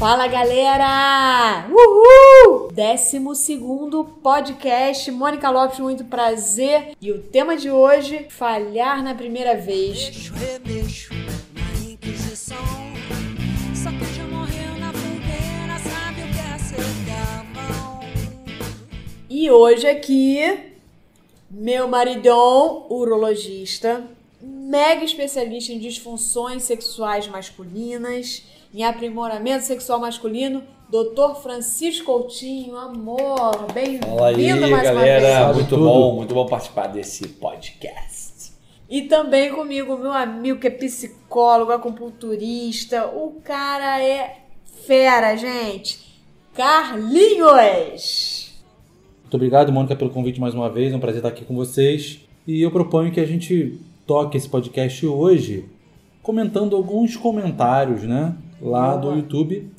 Fala galera! Uhul! Décimo segundo podcast. Mônica Lopes, muito prazer. E o tema de hoje: falhar na primeira vez. Mexo, remexo na Inquisição. Só que já morreu na fogueira, sabe o que é ser gamão. E hoje aqui, meu maridão, urologista, mega especialista em disfunções sexuais masculinas, em aprimoramento sexual masculino, Dr. Francisco Coutinho, amor, bem-vindo mais uma galera. vez. Muito Tudo. bom, muito bom participar desse podcast. E também comigo, meu amigo que é psicólogo, acupunturista, o cara é fera, gente. Carlinhos! Muito obrigado, Mônica, pelo convite mais uma vez. É um prazer estar aqui com vocês. E eu proponho que a gente toque esse podcast hoje comentando alguns comentários, né? Lá do YouTube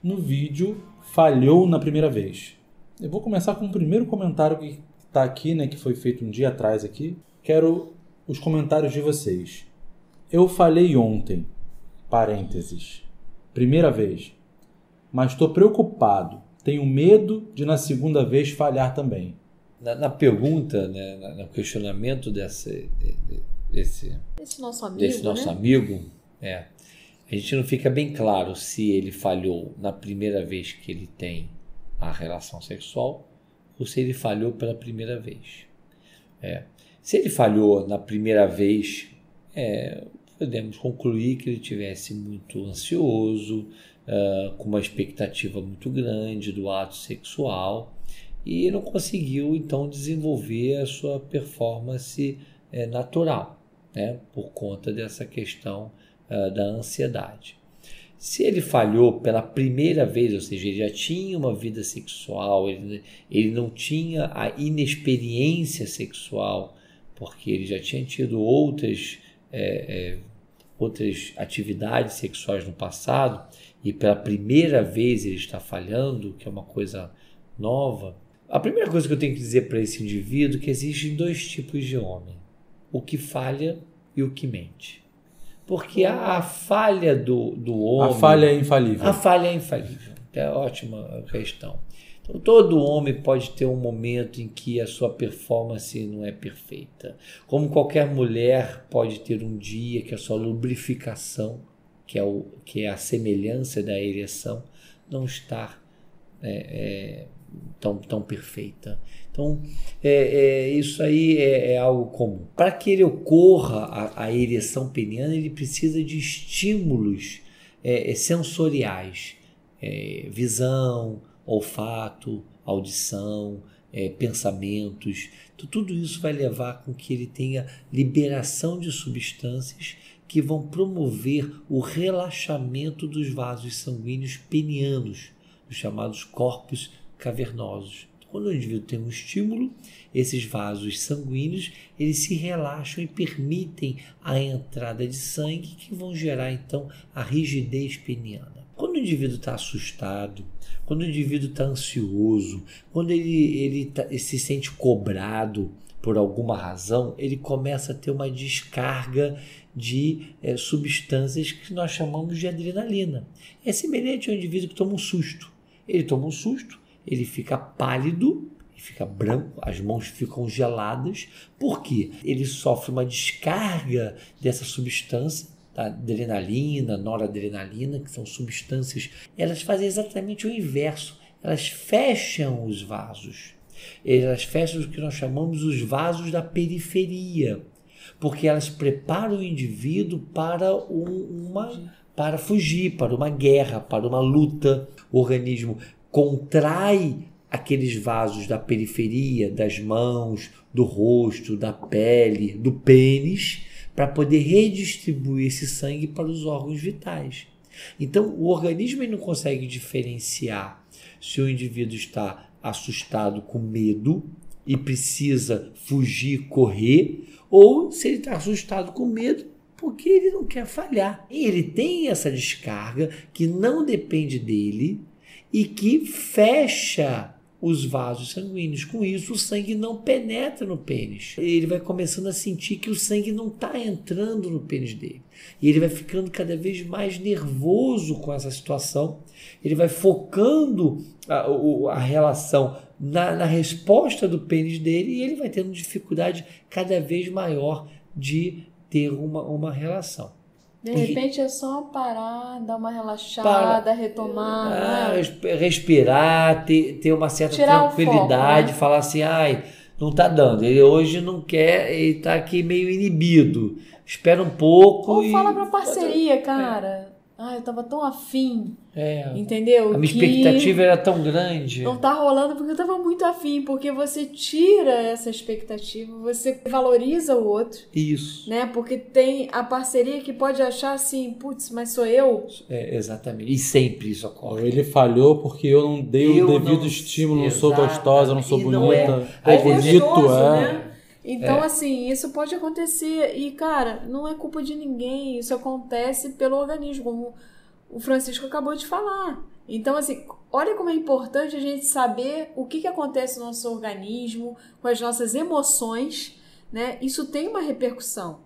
no vídeo Falhou na Primeira Vez. Eu vou começar com o primeiro comentário que está aqui, né? Que foi feito um dia atrás aqui. Quero os comentários de vocês. Eu falhei ontem. Parênteses. Primeira vez. Mas estou preocupado. Tenho medo de na segunda vez falhar também. Na, na pergunta, né, no questionamento desse, de- de- desse, Esse nosso amigo, desse nosso né? amigo, é, a gente não fica bem claro se ele falhou na primeira vez que ele tem a relação sexual ou se ele falhou pela primeira vez. É. Se ele falhou na primeira vez, é, podemos concluir que ele tivesse muito ansioso, ah, com uma expectativa muito grande do ato sexual e não conseguiu então desenvolver a sua performance eh, natural, né, por conta dessa questão ah, da ansiedade. Se ele falhou pela primeira vez, ou seja, ele já tinha uma vida sexual, ele, ele não tinha a inexperiência sexual, porque ele já tinha tido outras, eh, eh, outras atividades sexuais no passado, e pela primeira vez ele está falhando, que é uma coisa nova. A primeira coisa que eu tenho que dizer para esse indivíduo é que existem dois tipos de homem: o que falha e o que mente. Porque a, a falha do, do homem. A falha é infalível. A falha é infalível. É ótima questão. Então, todo homem pode ter um momento em que a sua performance não é perfeita. Como qualquer mulher pode ter um dia que a sua lubrificação, que é, o, que é a semelhança da ereção, não está é, é, tão, tão perfeita. Então, é, é, isso aí é, é algo comum. Para que ele ocorra a, a ereção peniana, ele precisa de estímulos é, é, sensoriais, é, visão, olfato, audição, pensamentos. Então, tudo isso vai levar com que ele tenha liberação de substâncias que vão promover o relaxamento dos vasos sanguíneos penianos, os chamados corpos cavernosos. Quando o indivíduo tem um estímulo, esses vasos sanguíneos eles se relaxam e permitem a entrada de sangue que vão gerar então a rigidez peniana. Quando o indivíduo está assustado, quando o indivíduo está ansioso, quando ele, ele, tá- ele se sente cobrado por alguma razão, ele começa a ter uma descarga de eh, substâncias que nós chamamos de adrenalina. É semelhante ao indivíduo que toma um susto. Ele toma um susto, ele fica pálido, fica branco, as mãos ficam geladas. Por quê? Ele sofre uma descarga dessa substância, da adrenalina, noradrenalina, que são substâncias, elas fazem exatamente o inverso. Elas fecham os vasos. Elas fecham o que nós chamamos os vasos da periferia, porque elas preparam o indivíduo para um- uma para fugir, para uma guerra, para uma luta. O organismo contrai aqueles vasos da periferia, das mãos, do rosto, da pele, do pênis, para poder redistribuir esse sangue para os órgãos vitais. Então, o organismo não consegue diferenciar se o indivíduo está assustado com medo e precisa fugir, correr, ou se ele está assustado com medo porque ele não quer falhar. Ele tem essa descarga que não depende dele e que fecha os vasos sanguíneos. Com isso, o sangue não penetra no pênis. Ele vai começando a sentir que o sangue não está entrando no pênis dele. E ele vai ficando cada vez mais nervoso com essa situação. Ele vai focando a, a relação na, na resposta do pênis dele e ele vai tendo dificuldade cada vez maior de ter uma, uma relação. De repente é só parar, dar uma relaxada, retomar. Ah, né? res- respirar, ter, ter uma certa Tirar tranquilidade, foco, né? falar assim, ai, não tá dando. Ele hoje não quer, ele tá aqui meio inibido. Espera um pouco Ou e. fala pra parceria, cara. Ah, eu tava tão afim, É. entendeu? A minha Que expectativa era tão grande. Não tá rolando porque eu tava muito afim, porque você tira essa expectativa, você valoriza o outro, Isso. né? Porque tem a parceria que pode achar assim, putz, mas sou eu? É, exatamente. E sempre isso ocorre. ele falhou porque eu não dei Eu o devido não- estímulo, não sou Exatamente. gostosa, não sou E não é. bonita. Ou vezes- bonito, gostoso, é. né? Então, assim, isso pode acontecer. E, cara, não é culpa de ninguém. Isso acontece pelo organismo, como o Francisco acabou de falar. Então, assim, olha como é importante a gente saber o que, que acontece no nosso organismo, com as nossas emoções, né? Isso tem uma repercussão.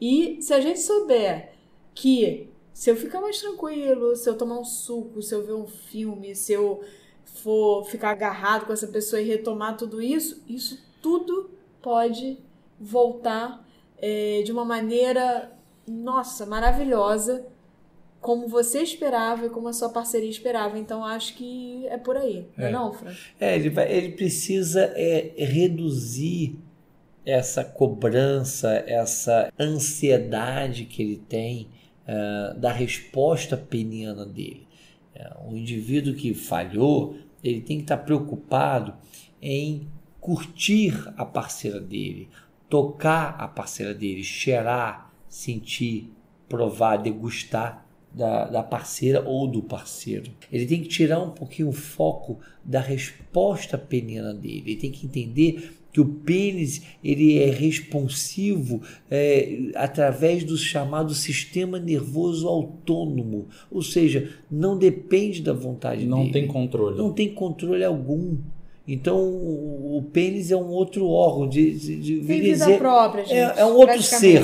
E se a gente souber que se eu ficar mais tranquilo, se eu tomar um suco, se eu ver um filme, se eu for ficar agarrado com essa pessoa e retomar tudo isso, isso tudo pode voltar é, de uma maneira, nossa, maravilhosa, como você esperava e como a sua parceria esperava. Então acho que é por aí, não é, É. não, Fran? É, ele, vai, ele precisa é, reduzir essa cobrança, essa ansiedade que ele tem ah, da resposta peniana dele. É, o indivíduo que falhou, ele tem que estar preocupado em curtir a parceira dele, tocar a parceira dele, cheirar, sentir, provar, degustar da, da parceira ou do parceiro. Ele tem que tirar um pouquinho o foco da resposta peniana dele. Ele tem que entender que o pênis ele é responsivo é, através do chamado sistema nervoso autônomo, ou seja, não depende da vontade Não dele tem controle. não tem controle algum. Então o, o pênis é um outro órgão de, de, de Tem vida dizer- própria, gente. é, é um outro ser.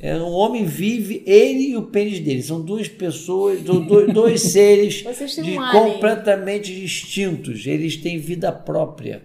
É, um homem vive, ele e o pênis dele. São duas pessoas, do- do- dois seres de- completamente distintos. Eles têm vida própria.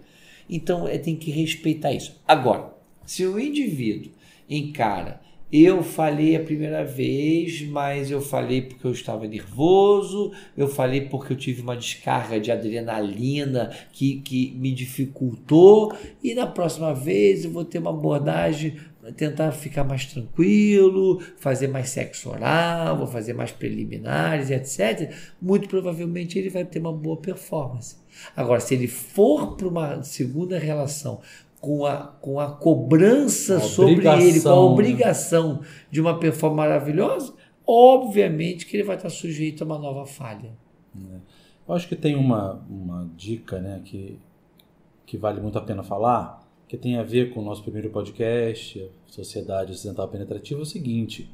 Então é, tem que respeitar isso. Agora, se o indivíduo encara, eu falei a primeira vez, mas eu falei porque eu estava nervoso, eu falei porque eu tive uma descarga de adrenalina que, que me dificultou, e na próxima vez eu vou ter uma abordagem tentar ficar mais tranquilo, fazer mais sexo oral, vou fazer mais preliminares, etc. Muito provavelmente ele vai ter uma boa performance. Agora, se ele for para uma segunda relação com a, com a cobrança A sobre ele, com a obrigação, né? de uma performance maravilhosa, obviamente que ele vai estar sujeito a uma nova falha. Eu acho que tem uma, uma dica né, que, que vale muito a pena falar, que tem a ver com o nosso primeiro podcast, Sociedade Ocidental Penetrativa, é o seguinte: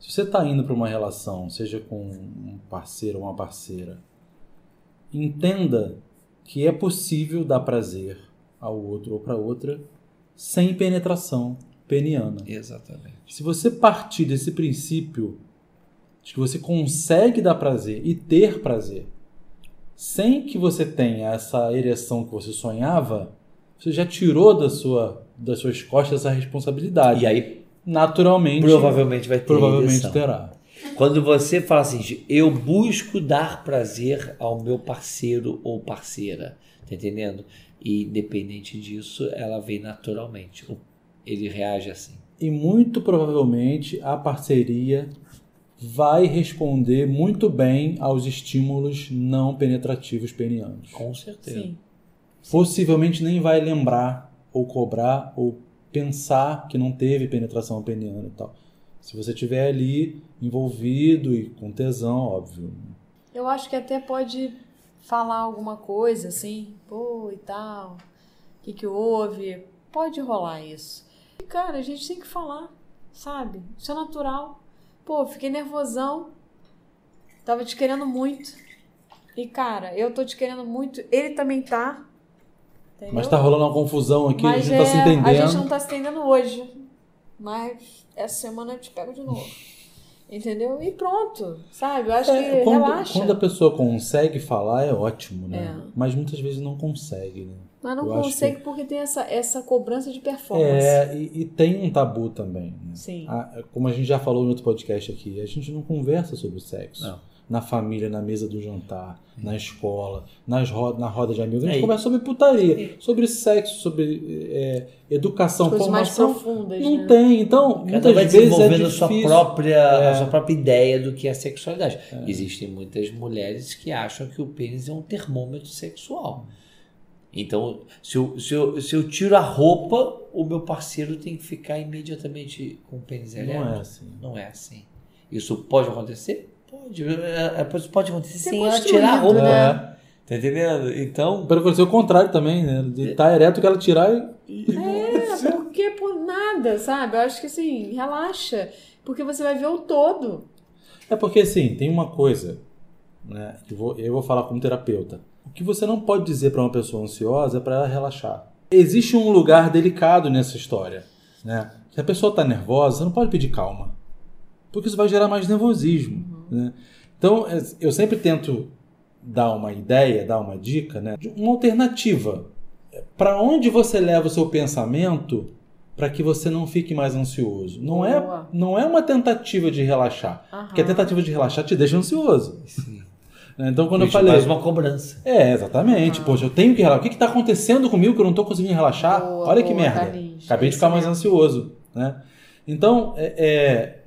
se você está indo para uma relação, seja com um parceiro ou uma parceira, entenda que é possível dar prazer ao outro ou para outra sem penetração peniana. Exatamente. Se você partir desse princípio de que você consegue dar prazer e ter prazer sem que você tenha essa ereção que você sonhava, você já tirou da sua, das suas costas essa responsabilidade. E aí, naturalmente, provavelmente vai ter provavelmente ereção. terá. Quando você fala assim, eu busco dar prazer ao meu parceiro ou parceira, tá entendendo? E independente disso, ela vem naturalmente. Ele reage assim. E muito provavelmente a parceria vai responder muito bem aos estímulos não penetrativos penianos. Com certeza. Sim. possivelmente nem vai lembrar ou cobrar ou pensar que não teve penetração peniana e tal. Se você estiver ali envolvido e com tesão, óbvio. Eu acho que até pode falar alguma coisa assim, pô, e tal, o que que houve? Pode rolar isso. E, cara, a gente tem que falar, sabe? Isso é natural. Pô, fiquei nervosão, tava te querendo muito. E, cara, eu tô te querendo muito, ele também tá. Entendeu? Mas tá rolando uma confusão aqui, a Mas gente tá se é, entendendo. A gente não tá se entendendo hoje. Mas essa semana eu te pego de novo. Entendeu? E pronto, sabe? Eu acho É, que quando, relaxa. quando a pessoa consegue falar, é ótimo, né? É. Mas muitas vezes não consegue, né? Mas não eu consegue porque tem essa, essa cobrança de performance. É, e, e tem um tabu também. Né? Sim. A- como a gente já falou no outro podcast aqui, a gente não conversa sobre sexo. Não. Na família, na mesa do jantar, na escola, nas ro na roda de amigos. A gente É, conversa sobre putaria, sobre sexo, sobre é, educação, Coisas mais formação. profundas, Não né? tem. Então, Cada muitas vai vezes é desenvolvendo a difícil. sua própria, É. a sua própria ideia do que é sexualidade. Existem muitas mulheres que acham que o pênis é um termômetro sexual. Então, se eu, se, eu, se eu tiro a roupa, o meu parceiro tem que ficar imediatamente com o pênis ereto. Não é assim. Não é assim. Isso pode acontecer? Pode. É, é, Pode acontecer Ser sem ela tirar a roupa. né? Tá entendendo? Então, Pelo acontecer o contrário também, né? De estar ereto que ela tirar e. É, porque por nada, sabe? Eu acho que assim, relaxa. Porque você vai ver o todo. É porque assim, tem uma coisa, né? Eu vou, eu vou falar como terapeuta. O que você não pode dizer para uma pessoa ansiosa é para ela relaxar. Existe um lugar delicado nessa história, né? Se a pessoa está nervosa, você não pode pedir calma, porque isso vai gerar mais nervosismo, né? Então, é, eu sempre tento dar uma ideia, dar uma dica, né? De uma alternativa. Para onde você leva o seu pensamento para que você não fique mais ansioso? Não é, não é uma tentativa de relaxar. Aham. Porque a tentativa de relaxar te deixa ansioso. Né? Então, quando eu falei. faz uma cobrança. É, exatamente. Poxa, eu tenho que relaxar. O que está acontecendo comigo que eu não estou conseguindo relaxar? Boa, Olha que boa, merda. Carlinhos. Acabei É de ficar mais ansioso. Né? Então, é,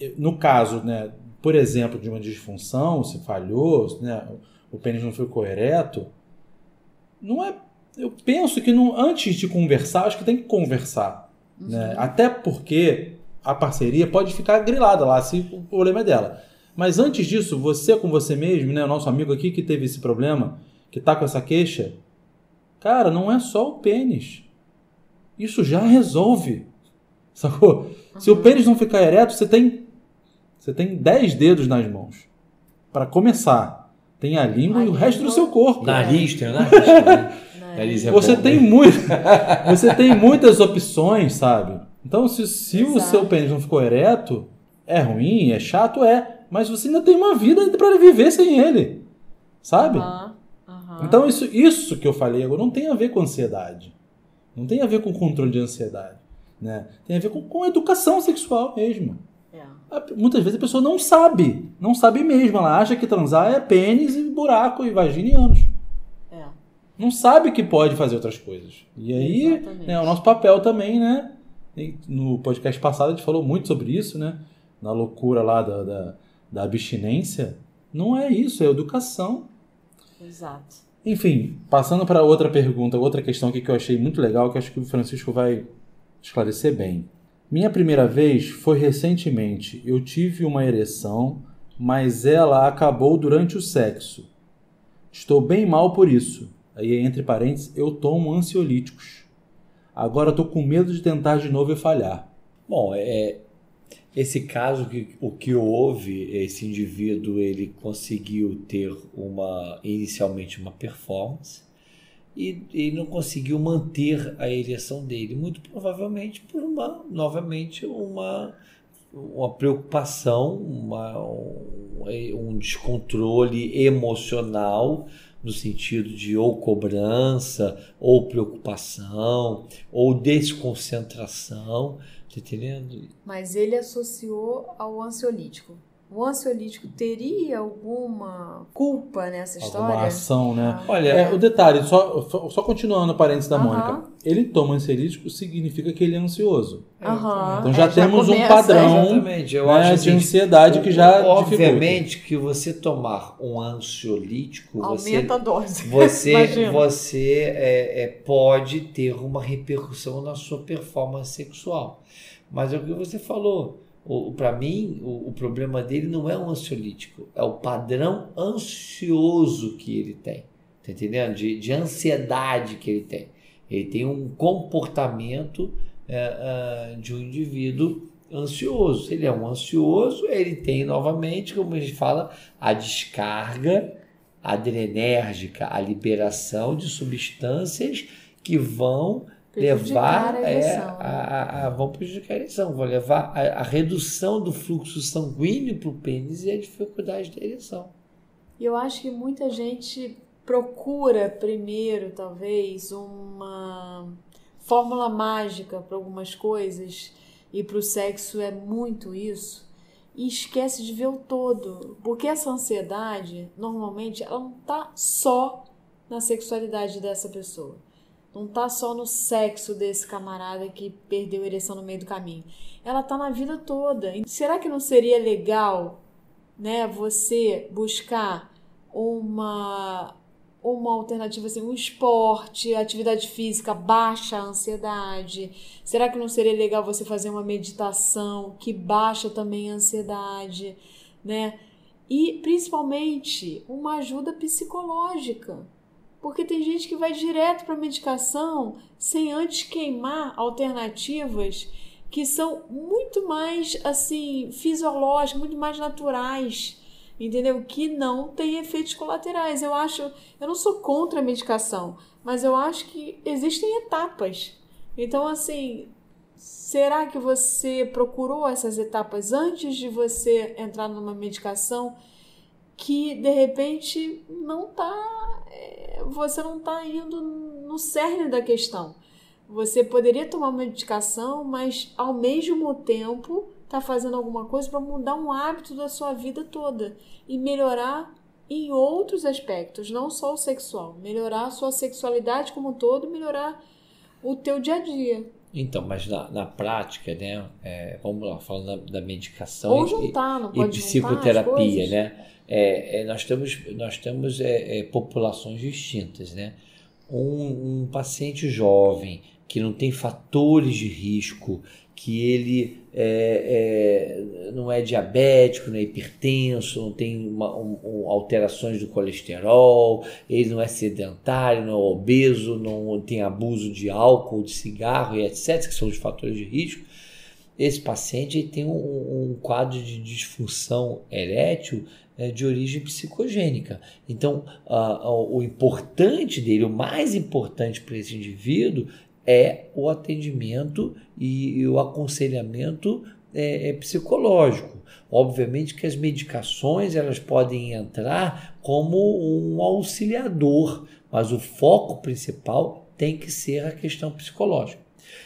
é, no caso, né, por exemplo, de uma disfunção, se falhou, né, o pênis não ficou ereto, não é. Eu penso que não, antes de conversar, acho que tem que conversar. Né? Até porque a parceria pode ficar grilada lá, se o problema é dela. Mas antes disso, você com você mesmo, né, o nosso amigo aqui que teve esse problema, que tá com essa queixa, cara, não é só o pênis. Isso já resolve. Sacou? Se o pênis não ficar ereto, você tem você tem 10 dedos nas mãos. Para começar, tem a língua e o resto do língua. seu corpo. Nariz, tem o nariz. né? Nariz é Você bom, tem né? muito, você tem muitas opções, sabe? Então, se, se o seu pênis não ficou ereto, é ruim, é chato, é. Mas você ainda tem uma vida para viver sem ele, sabe? Então, isso, isso que eu falei agora não tem a ver com ansiedade. Não tem a ver com controle de ansiedade. Né? Tem a ver com, com educação sexual mesmo. É. A- Muitas vezes a pessoa não sabe. Não sabe mesmo. Ela acha que transar é pênis e buraco e vagina e ânus. É. Não sabe que pode fazer outras coisas. E aí, né, o nosso papel também, né? No podcast passado a gente falou muito sobre isso, né? Na loucura lá da, da, da abstinência. Não é isso, é educação. Exato. Enfim, passando para outra pergunta, outra questão aqui que eu achei muito legal, que acho que o Francisco vai esclarecer bem. Minha primeira vez foi recentemente. Eu tive uma ereção, mas ela acabou durante o sexo. Estou bem mal por isso. Aí, entre parênteses, eu tomo ansiolíticos. Agora estou com medo de tentar de novo e falhar. Bom, é, esse caso que o que houve, esse indivíduo ele conseguiu ter uma inicialmente uma performance e, e não conseguiu manter a ereção dele, muito provavelmente por uma novamente uma uma preocupação, uma, um, um descontrole emocional no sentido de ou cobrança, ou preocupação, ou desconcentração, tá entendendo? Mas ele associou ao ansiolítico. O ansiolítico teria alguma culpa nessa história? Alguma ação, né? Ah. Olha, É, o detalhe, só, só continuando o parênteses da Aham. Mônica. Ele toma ansiolítico significa que ele é ansioso. Aham. Então já É, temos um começa- padrão né, acho de assim, ansiedade que já Obviamente que você tomar um ansiolítico, você, Aumenta a dose. você, você é, é, pode ter uma repercussão na sua performance sexual. Mas é o que você falou. Para mim, o, o problema dele não é um ansiolítico, é o padrão ansioso que ele tem. Tá entendendo? De, de ansiedade que ele tem. Ele tem um comportamento é, ah, de um indivíduo ansioso. Ele é um ansioso, ele tem novamente, como a gente fala, a descarga adrenérgica, a liberação de substâncias que vão levar a é, a, né? a- a- vão prejudicar a ereção, vão levar a, a redução do fluxo sanguíneo para o pênis e a dificuldade da ereção. E eu acho que muita gente procura primeiro, talvez, uma fórmula mágica para algumas coisas, e para o sexo é muito isso, e esquece de ver o todo. Porque essa ansiedade, normalmente, ela não tá só na sexualidade dessa pessoa. Não tá só no sexo desse camarada que perdeu a ereção no meio do caminho. Ela tá na vida toda. Será que não seria legal, né, você buscar uma uma alternativa assim, um esporte, atividade física baixa a ansiedade? Será que não seria legal você fazer uma meditação que baixa também a ansiedade, né? E principalmente uma ajuda psicológica. Porque tem gente que vai direto para medicação sem antes queimar alternativas que são muito mais assim fisiológicas, muito mais naturais, entendeu? Que não têm efeitos colaterais. Eu acho, eu não sou contra a medicação, mas eu acho que existem etapas. Então assim, será que você procurou essas etapas antes de você entrar numa medicação que de repente não tá, é, você não tá indo no cerne da questão. Você poderia tomar uma medicação, mas ao mesmo tempo tá fazendo alguma coisa para mudar um hábito da sua vida toda e melhorar em outros aspectos, não só o sexual, melhorar a sua sexualidade como um todo, melhorar o teu dia a dia. Então, mas na, na prática, né? é, vamos lá, falando da, da medicação Ou e- juntar, não e, pode as psicoterapia, né? É, é, nós temos, nós temos é, é, populações distintas, né? Um, um paciente jovem que não tem fatores de risco, que ele é, é, não é diabético, não é hipertenso, não tem uma- um- um- alterações do colesterol, ele não é sedentário, não é obeso, não tem abuso de álcool, de cigarro e etc., que são os fatores de risco. Esse paciente tem um, um quadro de disfunção erétil é, de origem psicogênica. Então, o importante dele, o mais importante para esse indivíduo é o atendimento e, o aconselhamento é, é psicológico. Obviamente que as medicações elas podem entrar como um auxiliador, mas o foco principal tem que ser a questão psicológica.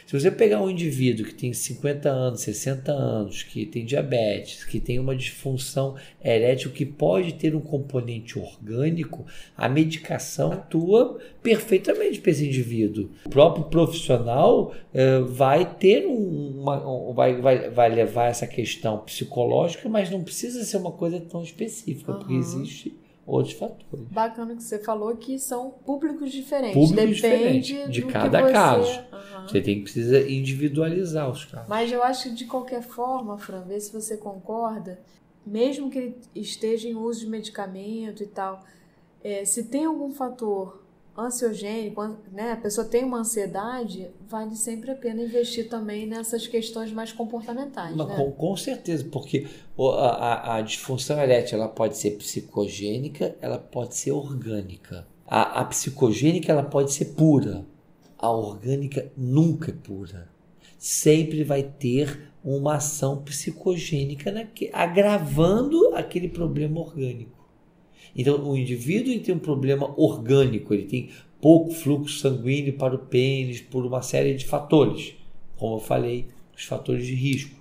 Se você pegar um indivíduo que tem 50 anos, 60 anos, que tem diabetes, que tem uma disfunção erétil que pode ter um componente orgânico, a medicação atua perfeitamente para esse indivíduo. O próprio profissional eh, vai ter um- uma, um- vai, vai, vai levar essa questão psicológica, mas não precisa ser uma coisa tão específica, porque Aham. existe outros fatores. Bacana que você falou que são públicos diferentes. Públicos Depende diferentes, de cada você- caso. Aham. Você tem que precisa individualizar os casos. Mas eu acho que de qualquer forma, Fran, vê se você concorda, mesmo que ele esteja em uso de medicamento e tal, é, se tem algum fator ansiogênico, an- né, a pessoa tem uma ansiedade, vale sempre a pena investir também nessas questões mais comportamentais, Mas né? com, com certeza, porque a, a- a disfunção erétil ela pode ser psicogênica, ela pode ser orgânica. A, a psicogênica ela pode ser pura. A orgânica nunca é pura. Sempre vai ter uma ação psicogênica naque- agravando aquele problema orgânico. Então, o indivíduo tem um problema orgânico, ele tem pouco fluxo sanguíneo para o pênis por uma série de fatores, como eu falei, os fatores de risco.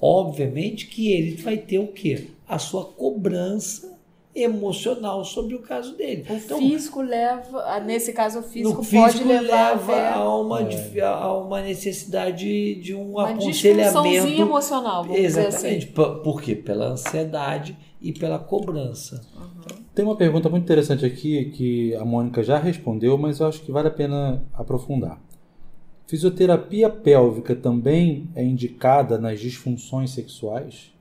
Obviamente que ele vai ter o quê? A sua cobrança emocional sobre o caso dele. O Então, físico leva, ah, nesse caso o físico, no pode físico levar leva até a uma, É. a uma necessidade de um uma aconselhamento. emocional, vamos dizer Exatamente. assim. Por por quê? Pela ansiedade e pela cobrança. Tem uma pergunta muito interessante aqui que a Mônica já respondeu, mas eu acho que vale a pena aprofundar. Fisioterapia pélvica também é indicada nas disfunções sexuais?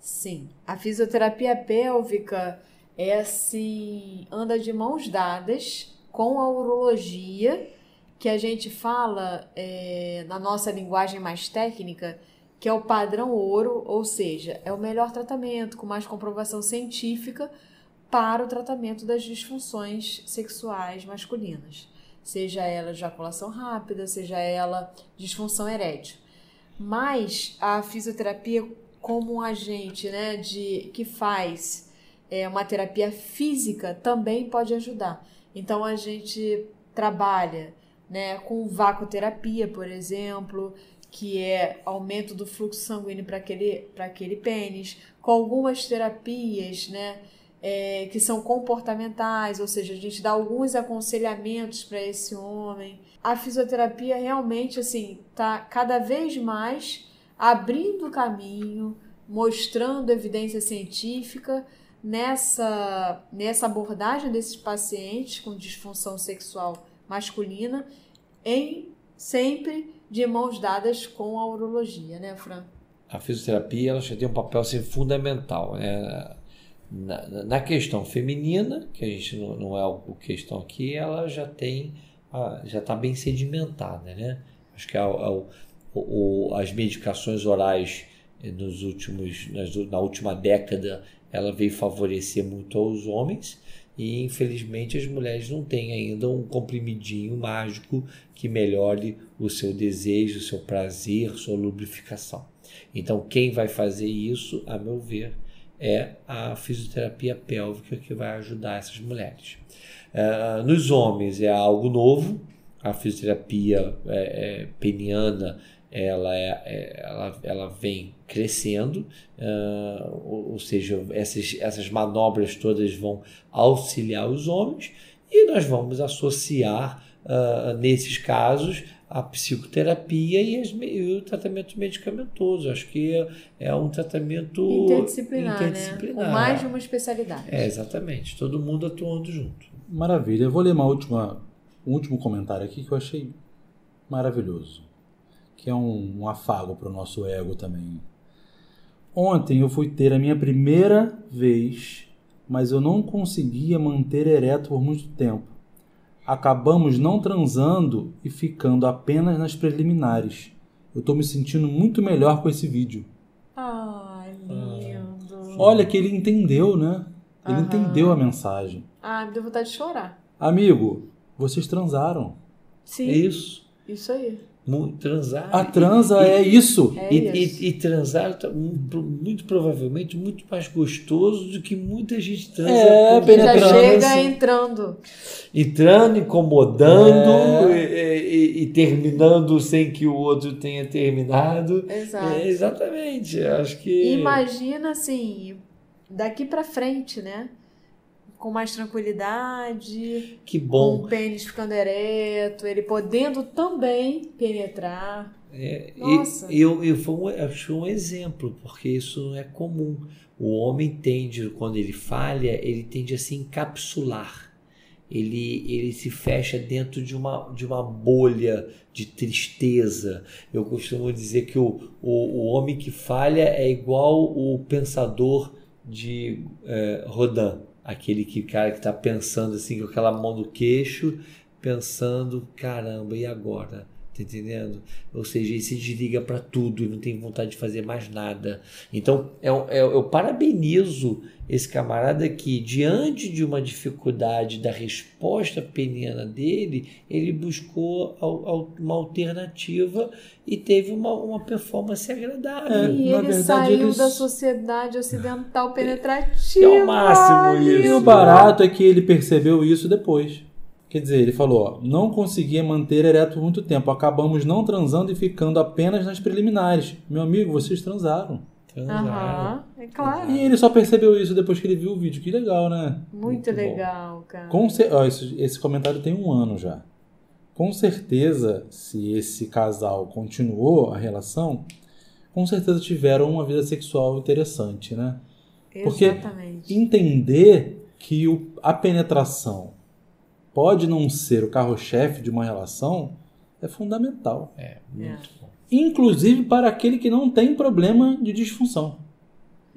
Sim, a fisioterapia pélvica é assim, anda de mãos dadas com a urologia, que a gente fala é, na nossa linguagem mais técnica, que é o padrão ouro, ou seja, é o melhor tratamento, com mais comprovação científica para o tratamento das disfunções sexuais masculinas, seja ela ejaculação rápida, seja ela disfunção erétil. Mas a fisioterapia como um agente, né, de que faz é, uma terapia física também pode ajudar. Então a gente trabalha, né, com vacoterapia, por exemplo, que é aumento do fluxo sanguíneo para aquele, para aquele pênis, com algumas terapias, né, é, que são comportamentais, ou seja, a gente dá alguns aconselhamentos para esse homem. A fisioterapia realmente assim tá cada vez mais abrindo caminho, mostrando evidência científica nessa, nessa abordagem desses pacientes com disfunção sexual masculina, em sempre de mãos dadas com a urologia, né, Fran? A fisioterapia ela já tem um papel assim, fundamental. Né? Na, na questão feminina, que a gente não, não é o questão aqui, ela já tem já está bem sedimentada, né? Acho que a, a, o, as medicações orais eh, nos últimos, na última década ela veio favorecer muito aos homens e infelizmente as mulheres não têm ainda um comprimidinho mágico que melhore o seu desejo, o seu prazer, sua lubrificação. Então quem vai fazer isso, a meu ver, é a fisioterapia pélvica que vai ajudar essas mulheres. Uh, nos homens é algo novo, a fisioterapia é, é, peniana ela, é, é, ela, ela vem crescendo, uh, ou, ou, seja, essas, essas manobras todas vão auxiliar os homens e nós vamos associar, uh, nesses casos, a psicoterapia e, as, e, o tratamento medicamentoso. Acho que é, é um tratamento interdisciplinar, interdisciplinar. Né? Com mais de uma especialidade. É, exatamente. Todo mundo atuando junto. Maravilha. Eu vou ler uma última, um último comentário aqui que eu achei maravilhoso que é um, um afago para o nosso ego também. Ontem eu fui ter a minha primeira vez, mas eu não conseguia manter ereto por muito tempo. Acabamos não transando e ficando apenas nas preliminares. Eu estou me sentindo muito melhor com esse vídeo. Ai, lindo. Olha que ele entendeu, né? Ele Aham. entendeu a mensagem. Ah, me deu vontade de chorar. Amigo, vocês transaram. Sim. É isso. Isso aí transar. A transa e, é isso. É e, isso. E, e, transar tá muito provavelmente muito mais gostoso do que muita gente transa. É, já chega entrando. Entrando, incomodando é. e, e, terminando sem que o outro tenha terminado. Exato. É, exatamente. Acho que. Imagina assim, daqui para frente, né? Com mais tranquilidade. Que bom. Com o pênis ficando ereto, ele podendo também penetrar. É, Nossa. E, eu, eu, foi um, eu um exemplo, porque isso não é comum. O homem tende, quando ele falha, ele tende a se encapsular. Ele, ele se fecha dentro de uma, de uma bolha de tristeza. Eu costumo dizer que o, o, o homem que falha é igual o pensador de é, Rodin aquele que cara que está pensando assim com aquela mão no queixo, pensando, caramba, e agora? Tá entendendo? Ou seja, ele se desliga para tudo e não tem vontade de fazer mais nada. Então, eu, eu, eu, parabenizo esse camarada que, diante de uma dificuldade da resposta peniana dele, ele buscou uma alternativa e teve uma, uma performance agradável. É, e ele verdade, saiu eles... da sociedade ocidental penetrativa. É o máximo isso. E o barato é que ele percebeu isso depois. Quer dizer, ele falou, ó, não conseguia manter ereto por muito tempo. Acabamos não transando e ficando apenas nas preliminares. Meu amigo, vocês transaram. Aham, é claro. E ele só percebeu isso depois que ele viu o vídeo. Que legal, né? Muito, muito legal, bom. cara. Com ó, esse, esse comentário tem um ano já. Com certeza, se esse casal continuou a relação, com certeza tiveram uma vida sexual interessante, né? Porque Exatamente. entender que o, a penetração pode não ser o carro-chefe de uma relação é fundamental. É, muito é. bom. Inclusive para aquele que não tem problema de disfunção.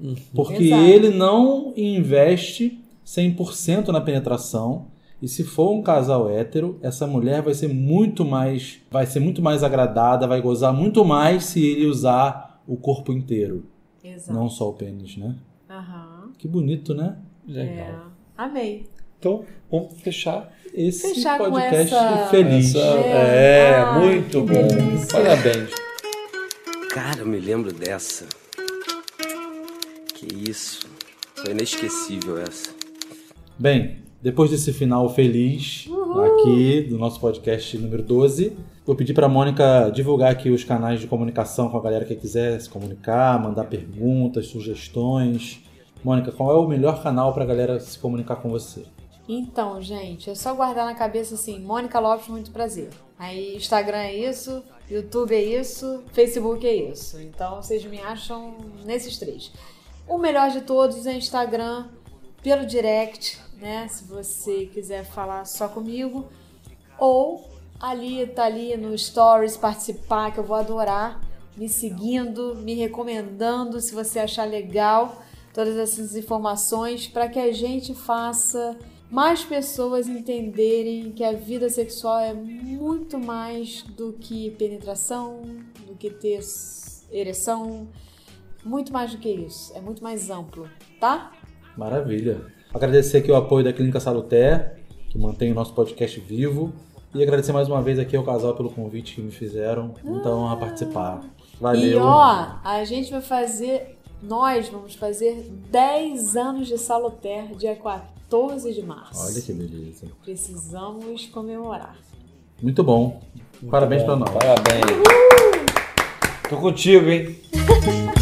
Uhum. Porque Exato. ele não investe 100% na penetração. E se for um casal hétero, essa mulher vai ser muito mais, vai ser muito mais agradada, vai gozar muito mais se ele usar o corpo inteiro, Exato. não só o pênis, né? Aham. Que bonito, né? Legal. É. Amei. Então, vamos fechar. Esse Fechar com podcast essa- feliz. Essa- É. é, Ai, muito bom. delícia. Parabéns. Cara, eu me lembro dessa. Que isso. Foi inesquecível essa. Bem, depois desse final feliz aqui do nosso podcast número 12, vou pedir para Mônica divulgar aqui os canais de comunicação com a galera que quiser se comunicar, mandar perguntas, sugestões. Mônica, qual é o melhor canal para a galera se comunicar com você? Então, gente, é só guardar na cabeça assim, Mônica Lopes, muito prazer. Aí Instagram é isso, YouTube é isso, Facebook é isso. Então vocês me acham nesses três. O melhor de todos é Instagram, pelo direct, né? Se você quiser falar só comigo. Ou ali, tá ali no Stories, participar, que eu vou adorar. Me seguindo, me recomendando, se você achar legal, todas essas informações, para que a gente faça mais pessoas entenderem que a vida sexual é muito mais do que penetração, do que ter ereção, muito mais do que isso, é muito mais amplo, tá? Maravilha. Agradecer aqui o apoio da Clínica Saluté, que mantém o nosso podcast vivo. E agradecer mais uma vez aqui ao casal pelo convite que me fizeram. Muita honra participar. Valeu. E ó, a gente vai fazer, nós vamos fazer 10 anos de Saloter, dia 14 de março. Olha que beleza. Precisamos comemorar. Muito bom. Parabéns Bom, pra nós. Parabéns. Tô contigo, hein?